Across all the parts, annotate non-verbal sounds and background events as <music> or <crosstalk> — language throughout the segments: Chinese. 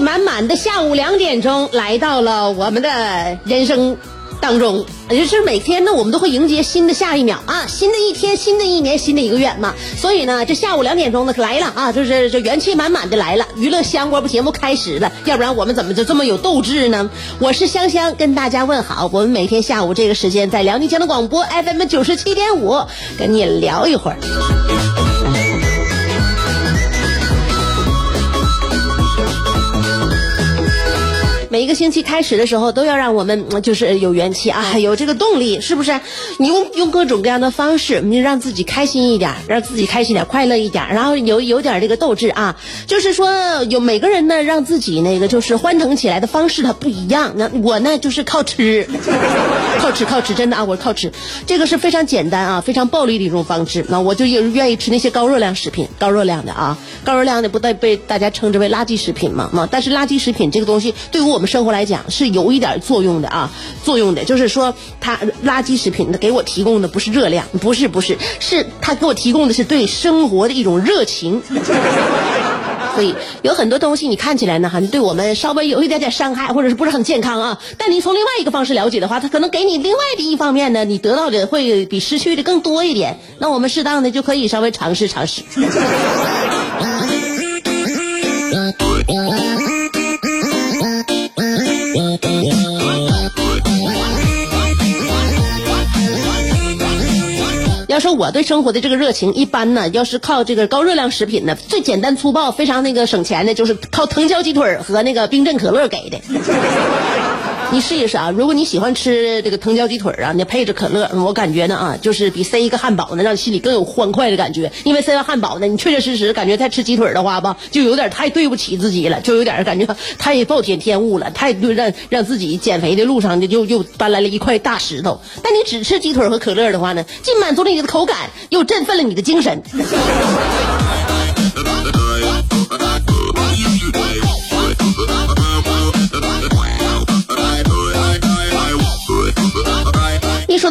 满满的下午两点钟，来到了我们的人生当中，也就是每天呢，我们都会迎接新的下一秒啊，新的一天，新的一年，新的一个月嘛。所以呢，这下午两点钟呢来了啊，就是这元气满满的来了，娱乐香饽饽节目开始了，要不然我们怎么就这么有斗志呢？我是香香，跟大家问好。我们每天下午这个时间在辽宁交通广播 FM 九十七点五跟你聊一会儿。每一个星期开始的时候，都要让我们嗯就是有元气啊，有这个动力，是不是？你用用各种各样的方式，你让自己开心一点，让自己开心点，快乐一点，然后有有点这个斗志啊。就是说，有每个人呢，让自己那个就是欢腾起来的方式它不一样。那我呢，就是靠吃，靠吃靠吃，真的啊，我靠吃。这个是非常简单啊，非常暴力的一种方式。那我就愿意吃那些高热量食品，高热量的啊，高热量的不带被大家称之为垃圾食品嘛嘛。但是垃圾食品这个东西对于我们生活来讲是有一点作用的啊，作用的，就是说它垃圾食品给我提供的不是热量，不是不是，是它给我提供的是对生活的一种热情。所以有很多东西你看起来呢，好像对我们稍微有一点点伤害，或者是不是很健康啊。但你从另外一个方式了解的话，他可能给你另外的一方面呢，你得到的会比失去的更多一点。那我们适当的就可以稍微尝试尝试。要说我对生活的这个热情，一般呢，要是靠这个高热量食品呢，最简单粗暴、非常那个省钱的，就是靠藤椒鸡腿和那个冰镇可乐给的。你试一试啊！如果你喜欢吃这个藤椒鸡腿啊，你配着可乐，我感觉呢啊，就是比塞一个汉堡呢，让你心里更有欢快的感觉。因为塞完汉堡呢，你确确实实感觉在吃鸡腿的话吧，就有点太对不起自己了，就有点感觉太暴殄天物了，太让让自己减肥的路上就又又搬来了一块大石头。但你只吃鸡腿和可乐的话呢，既满足了你的口感，又振奋了你的精神。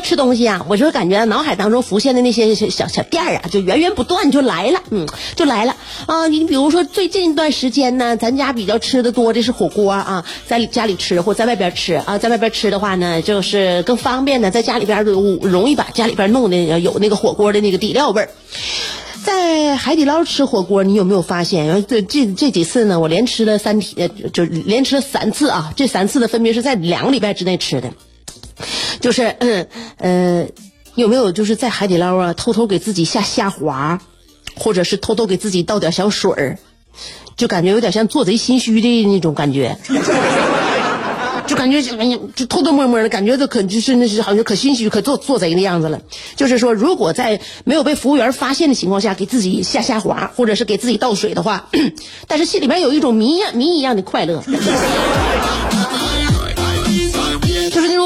吃东西啊，我就感觉脑海当中浮现的那些小小小店儿啊，就源源不断就来了，嗯，就来了啊。你比如说最近一段时间呢，咱家比较吃的多的是火锅啊，在家里吃或在外边吃啊，在外边吃的话呢，就是更方便的，在家里边容易把家里边弄的有那个火锅的那个底料味儿。在海底捞吃火锅，你有没有发现？这这这几次呢，我连吃了三天，就连吃了三次啊。这三次呢，分别是在两个礼拜之内吃的。就是嗯呃，有没有就是在海底捞啊，偷偷给自己下虾滑，或者是偷偷给自己倒点小水儿，就感觉有点像做贼心虚的那种感觉。<laughs> 就感觉哎呀，就偷偷摸摸的感觉，都可就是那是好像可心虚、可做做贼的样子了。就是说，如果在没有被服务员发现的情况下，给自己下虾滑，或者是给自己倒水的话，<clears throat> 但是心里面有一种谜样谜一样的快乐。<laughs>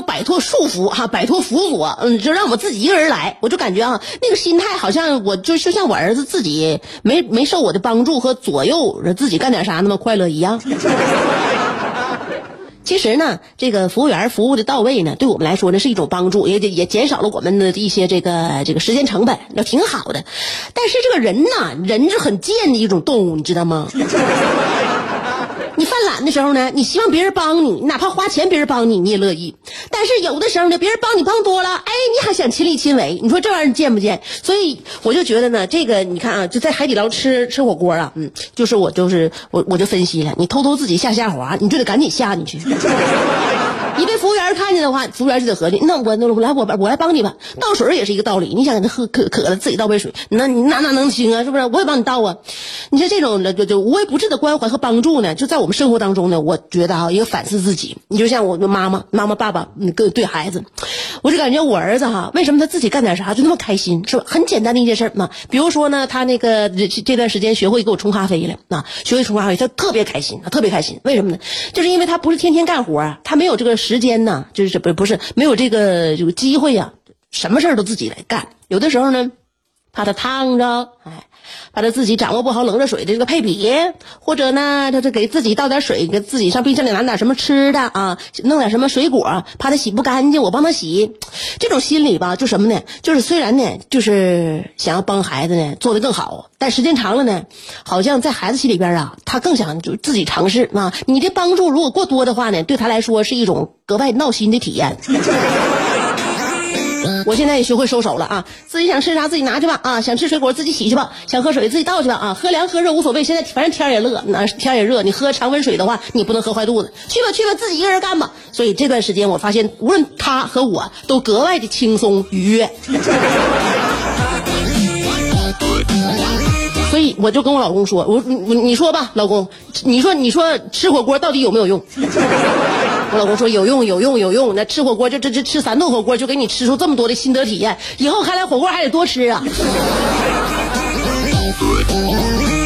摆脱束缚哈，摆脱辅佐，嗯，就让我自己一个人来，我就感觉啊，那个心态好像我就就像我儿子自己没没受我的帮助和左右，自己干点啥那么快乐一样。<laughs> 其实呢，这个服务员服务的到位呢，对我们来说呢是一种帮助，也也减少了我们的一些这个这个时间成本，那挺好的。但是这个人呐，人是很贱的一种动物，你知道吗？的时候呢，你希望别人帮你，哪怕花钱别人帮你，你也乐意。但是有的时候呢，别人帮你帮多了，哎，你还想亲力亲为，你说这玩意儿贱不贱？所以我就觉得呢，这个你看啊，就在海底捞吃吃火锅啊，嗯，就是我就是我我就分析了，你偷偷自己下下滑，你就得赶紧下进去。<laughs> 你被服务员看见的话，服务员就得合计，那我那我来我我来帮你吧。倒水也是一个道理，你想给他喝渴渴了，自己倒杯水，那你那哪能行啊？是不是？我也帮你倒啊。你像这种的就就无微不至的关怀和帮助呢，就在我们生活当中呢，我觉得啊，一个反思自己。你就像我的妈妈、妈妈、爸爸，嗯，对对孩子，我就感觉我儿子哈，为什么他自己干点啥就那么开心？是吧？很简单的一件事嘛。比如说呢，他那个这这段时间学会给我冲咖啡了啊，学会冲咖啡，他特别开心，他特别开心。为什么呢？就是因为他不是天天干活啊，他没有这个时间呢，就是不不是没有这个这个机会呀，什么事儿都自己来干。有的时候呢，怕他烫着，哎。把他自己掌握不好冷热水的这个配比，或者呢，他就给自己倒点水，给自己上冰箱里拿点什么吃的啊，弄点什么水果，怕他洗不干净，我帮他洗。这种心理吧，就什么呢？就是虽然呢，就是想要帮孩子呢做得更好，但时间长了呢，好像在孩子心里边啊，他更想就自己尝试啊。你的帮助如果过多的话呢，对他来说是一种格外闹心的体验。我现在也学会收手了啊！自己想吃啥自己拿去吧啊！想吃水果自己洗去吧，想喝水自己倒去吧啊！喝凉喝热无所谓，现在反正天也热，那天也热，你喝常温水的话，你不能喝坏肚子。去吧去吧，自己一个人干吧。所以这段时间我发现，无论他和我都格外的轻松愉悦。<laughs> 所以我就跟我老公说，我你你说吧，老公，你说你说吃火锅到底有没有用？我老公说有用有用有用，那吃火锅就这这吃三顿火锅就给你吃出这么多的心得体验，以后看来火锅还得多吃啊。<laughs>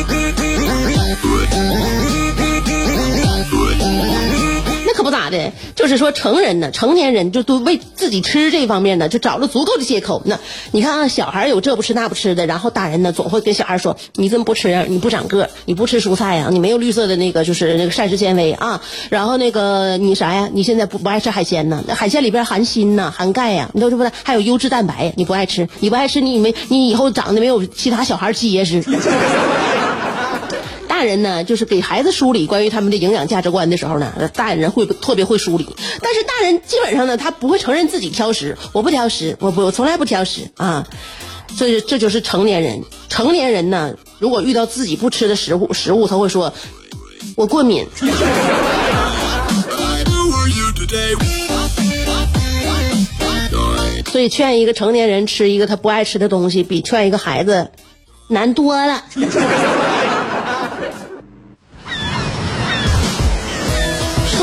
咋的，就是说成人呢，成年人就都为自己吃这方面呢，就找了足够的借口。那你看啊，小孩有这不吃那不吃的，然后大人呢总会跟小孩说：“你怎么不吃？你不长个，你不吃蔬菜呀？你没有绿色的那个就是那个膳食纤维啊？然后那个你啥呀？你现在不不爱吃海鲜呢？那海鲜里边含锌呐，含钙呀，你都是不是？还有优质蛋白，你不爱吃，你不爱吃，你没你以后长得没有其他小孩结实。<laughs> ”人呢，就是给孩子梳理关于他们的营养价值观的时候呢，大人会特别会梳理。但是大人基本上呢，他不会承认自己挑食，我不挑食，我不，我从来不挑食啊。所以这就是成年人。成年人呢，如果遇到自己不吃的食物，食物他会说，我过敏。<laughs> 所以劝一个成年人吃一个他不爱吃的东西，比劝一个孩子难多了。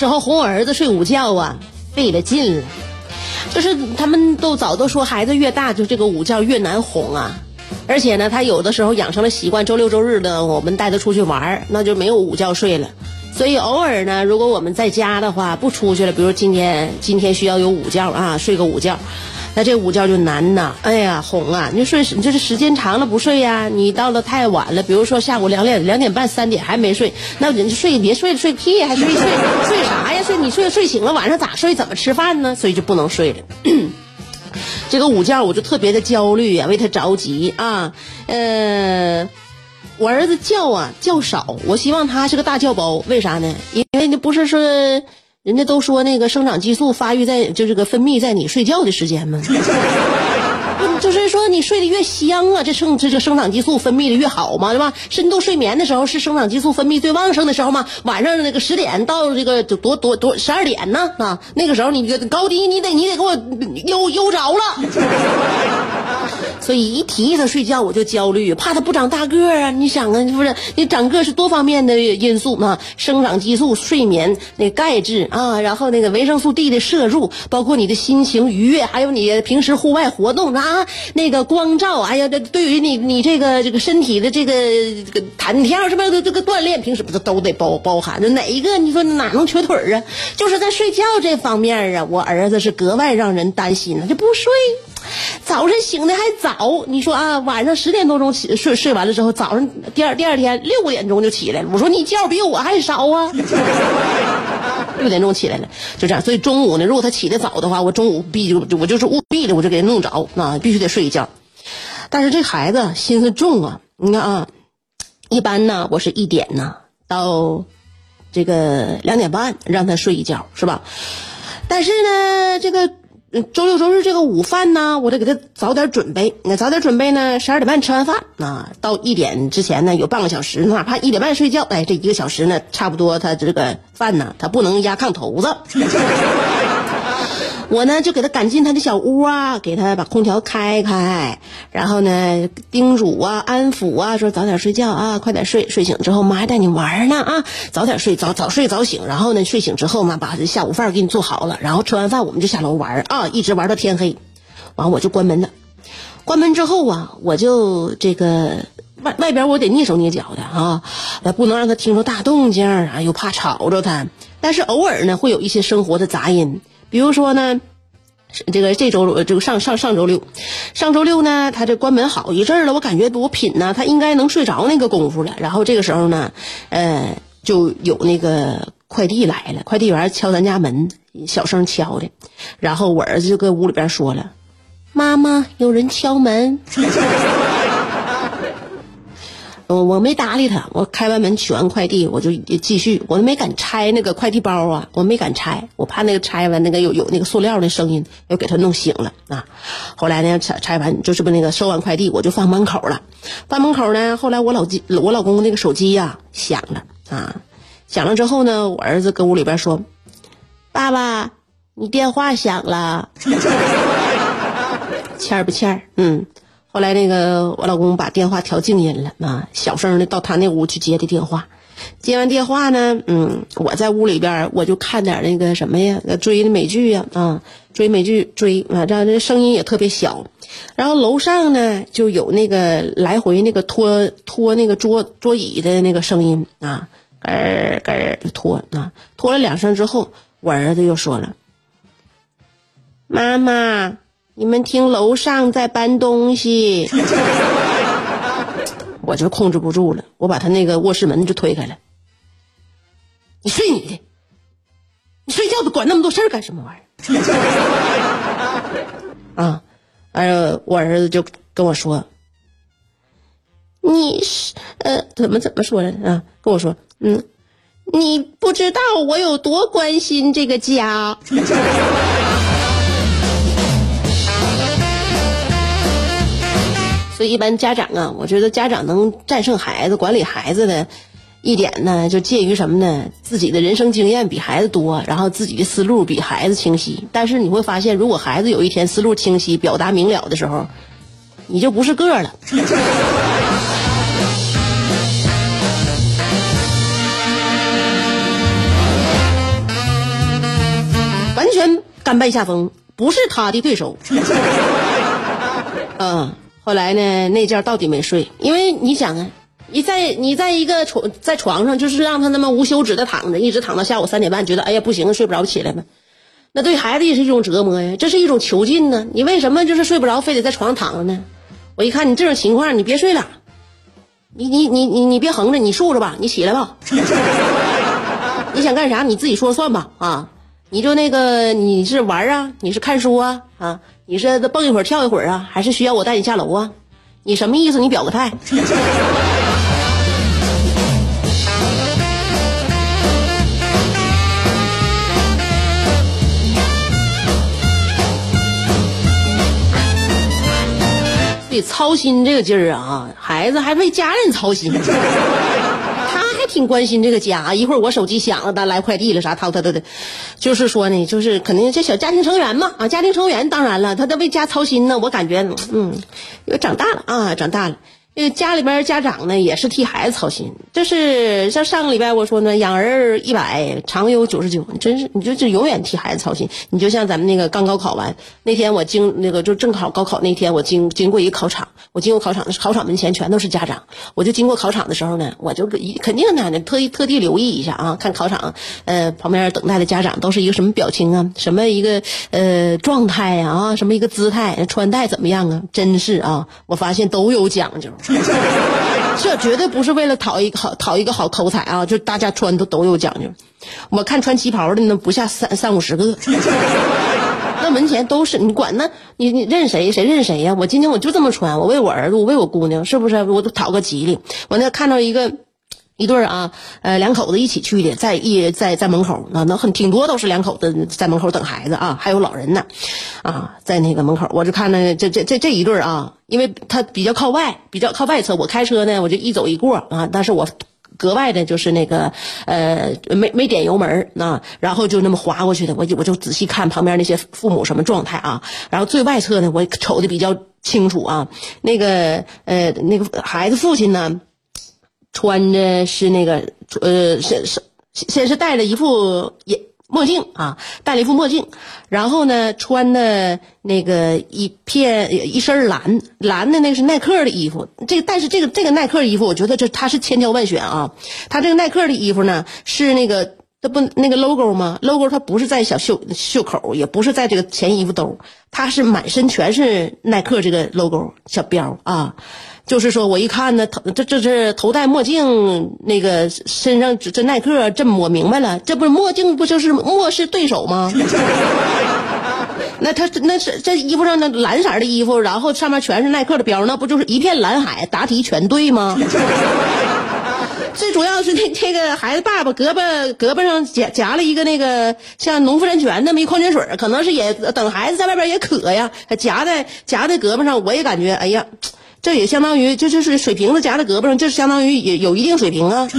时候哄我儿子睡午觉啊，费了劲了。就是他们都早都说，孩子越大就这个午觉越难哄啊。而且呢，他有的时候养成了习惯，周六周日的我们带他出去玩，那就没有午觉睡了。所以偶尔呢，如果我们在家的话，不出去了，比如今天今天需要有午觉啊，睡个午觉。那这午觉就难呐，哎呀，哄啊！你睡，你这是时间长了不睡呀？你到了太晚了，比如说下午两点、两点半、三点还没睡，那人就睡，别睡了，睡屁，还睡睡睡啥呀？睡你睡睡醒了，晚上咋睡？怎么吃饭呢？所以就不能睡了。<clears throat> 这个午觉我就特别的焦虑呀，为他着急啊。呃，我儿子觉啊觉少，我希望他是个大觉包，为啥呢？因为你不是说。人家都说那个生长激素发育在就这个分泌在你睡觉的时间嘛。<laughs> 就是说，你睡得越香啊，这生这这生长激素分泌的越好嘛，对吧？深度睡眠的时候是生长激素分泌最旺盛的时候嘛。晚上那个十点到这个多多多十二点呢啊，那个时候你高低你得你得给我悠悠着了。<laughs> 所以一提他睡觉我就焦虑，怕他不长大个儿啊！你想啊，不是你长个是多方面的因素嘛？生长激素、睡眠、那钙质啊，然后那个维生素 D 的摄入，包括你的心情愉悦，还有你平时户外活动啊，那个光照，哎呀，这对于你你这个这个身体的这个这个弹跳是不是这个锻炼，平时不是都得包包含着哪一个？你说哪能缺腿儿啊？就是在睡觉这方面啊，我儿子是格外让人担心呢，就不睡。早晨醒的还早，你说啊，晚上十点多钟起睡，睡完了之后，早上第二第二天六点钟就起来了。我说你觉比我还少啊，<laughs> 六点钟起来了，就这样。所以中午呢，如果他起得早的话，我中午必就我就是务必的，我就给他弄着，那必须得睡一觉。但是这孩子心思重啊，你看啊，一般呢，我是一点呢到这个两点半让他睡一觉，是吧？但是呢，这个。嗯，周六周日这个午饭呢，我得给他早点准备。那早点准备呢，十二点半吃完饭啊，到一点之前呢有半个小时，哪怕一点半睡觉，哎，这一个小时呢，差不多他这个饭呢，他不能压炕头子。<laughs> 我呢就给他赶进他的小屋啊，给他把空调开开，然后呢叮嘱啊、安抚啊，说早点睡觉啊，快点睡，睡醒之后妈还带你玩呢啊，早点睡，早早睡早醒，然后呢睡醒之后嘛，把这下午饭给你做好了，然后吃完饭我们就下楼玩啊，一直玩到天黑，完我就关门了。关门之后啊，我就这个外外边我得蹑手蹑脚的啊，不能让他听着大动静啊，又怕吵着他，但是偶尔呢会有一些生活的杂音。比如说呢，这个这周这个上上上周六，上周六呢，他这关门好一阵了，我感觉我品呢，他应该能睡着那个功夫了。然后这个时候呢，呃，就有那个快递来了，快递员敲咱家门，小声敲的。然后我儿子就搁屋里边说了：“妈妈，有人敲门。” <laughs> 我我没搭理他，我开完门取完快递，我就继续，我都没敢拆那个快递包啊，我没敢拆，我怕那个拆完那个有有那个塑料的声音，又给他弄醒了啊。后来呢，拆拆完就是不那个收完快递，我就放门口了。放门口呢，后来我老我老公那个手机呀响了啊，响了之后呢，我儿子搁屋里边说：“爸爸，你电话响了。<laughs> ”欠不欠？嗯。后来那个我老公把电话调静音了啊，小声的到他那屋去接的电话，接完电话呢，嗯，我在屋里边我就看点那个什么呀，追的美剧呀啊，追美剧追啊，这样这声音也特别小，然后楼上呢就有那个来回那个拖拖那个桌桌椅的那个声音啊，咯咯拖啊，拖了两声之后，我儿子又说了，妈妈。你们听，楼上在搬东西，<laughs> 我就控制不住了，我把他那个卧室门就推开了。你睡你的，你睡觉管那么多事儿干什么玩意儿？<laughs> 啊，完了，我儿子就跟我说：“你是呃，怎么怎么说的啊？跟我说，嗯，你不知道我有多关心这个家。”所以，一般家长啊，我觉得家长能战胜孩子、管理孩子的一点呢，就介于什么呢？自己的人生经验比孩子多，然后自己的思路比孩子清晰。但是你会发现，如果孩子有一天思路清晰、表达明了的时候，你就不是个了，<laughs> 完全甘拜下风，不是他的对手。<laughs> 嗯。后来呢，那觉到底没睡，因为你想啊，你在你在一个床在床上，就是让他那么无休止的躺着，一直躺到下午三点半，觉得哎呀不行，睡不着起来嘛。那对孩子也是一种折磨呀，这是一种囚禁呢。你为什么就是睡不着，非得在床上躺着呢？我一看你这种情况，你别睡了，你你你你你别横着，你竖着吧，你起来吧。<laughs> 你想干啥，你自己说了算吧啊。你就那个你是玩啊，你是看书啊啊。你是蹦一会儿跳一会儿啊，还是需要我带你下楼啊？你什么意思？你表个态。<laughs> 你操心这个劲儿啊，孩子还为家人操心。挺关心这个家，一会儿我手机响了，他来快递了啥，他他他的，就是说呢，就是肯定这小家庭成员嘛啊，家庭成员当然了，他都为家操心呢。我感觉嗯，又长大了啊，长大了。这个家里边家长呢也是替孩子操心，就是像上个礼拜我说呢，养儿一百，常忧九十九，真是你就就永远替孩子操心。你就像咱们那个刚高考完那天，我经那个就正好高考那天，我经经过一个考场，我经过考场，考场门前全都是家长，我就经过考场的时候呢，我就肯定呢特意特地留意一下啊，看考场呃旁边等待的家长都是一个什么表情啊，什么一个呃状态呀啊，什么一个姿态，穿戴怎么样啊？真是啊，我发现都有讲究。<laughs> 这绝对不是为了讨一个好讨一个好口彩啊！就大家穿都都有讲究，我看穿旗袍的那不下三三五十个，<laughs> 那门前都是你管那，你你认谁谁认谁呀？我今天我就这么穿，我为我儿子，我为我姑娘，是不是？我都讨个吉利。我那看到一个。一对儿啊，呃，两口子一起去的，在一在在门口，那那很挺多都是两口子在门口等孩子啊，还有老人呢，啊，在那个门口，我就看那这这这这一对儿啊，因为他比较靠外，比较靠外侧，我开车呢，我就一走一过啊，但是我格外的就是那个呃，没没点油门啊，然后就那么滑过去的，我就我就仔细看旁边那些父母什么状态啊，然后最外侧呢，我瞅的比较清楚啊，那个呃那个孩子父亲呢。穿的是那个，呃，是是，先是戴了一副眼墨镜啊，戴了一副墨镜，然后呢，穿的那个一片一身蓝蓝的那个是耐克的衣服，这个但是这个这个耐克衣服，我觉得这它是千挑万选啊，它这个耐克的衣服呢是那个它不那个 logo 吗？logo 它不是在小袖袖口，也不是在这个前衣服兜，它是满身全是耐克这个 logo 小标啊。就是说，我一看呢，头这这是头戴墨镜，那个身上这这耐克，这我明白了，这不是墨镜，不就是漠视对手吗？<laughs> 那他那是这衣服上那蓝色的衣服，然后上面全是耐克的标，那不就是一片蓝海，答题全对吗？<laughs> 最主要是那这个孩子爸爸胳膊胳膊上夹夹了一个那个像农夫山泉那么一矿泉水，可能是也等孩子在外边也渴呀，夹在夹在胳膊上，我也感觉哎呀。这也相当于，这就是水瓶子夹在胳膊上，这相当于也有一定水平啊。<laughs>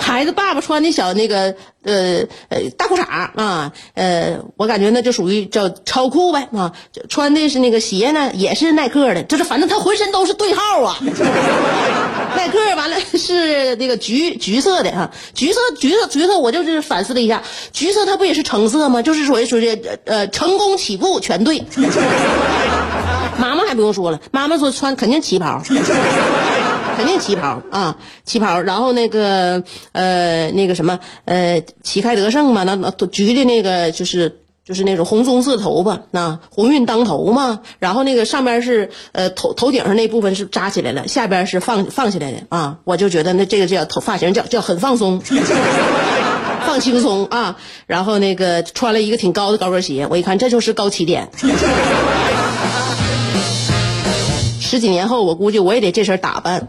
孩子爸爸穿的小那个呃呃大裤衩啊，呃，我感觉那就属于叫超酷呗啊。穿的是那个鞋呢，也是耐克的，就是反正他浑身都是对号啊。<laughs> 耐克完了是那个橘橘色的哈，橘色橘色橘色，我就是反思了一下，橘色它不也是橙色吗？就是属于属于呃成功起步全对。妈妈还不用说了，妈妈说穿肯定旗袍，<laughs> 肯定旗袍啊，旗袍。然后那个呃那个什么呃旗开得胜嘛，那那橘的那个就是就是那种红棕色头发，那鸿运当头嘛。然后那个上边是呃头头顶上那部分是扎起来了，下边是放放起来的啊。我就觉得那这个叫头发型叫叫很放松，<laughs> 放轻松啊。然后那个穿了一个挺高的高跟鞋，我一看这就是高起点。十几年后，我估计我也得这身打扮。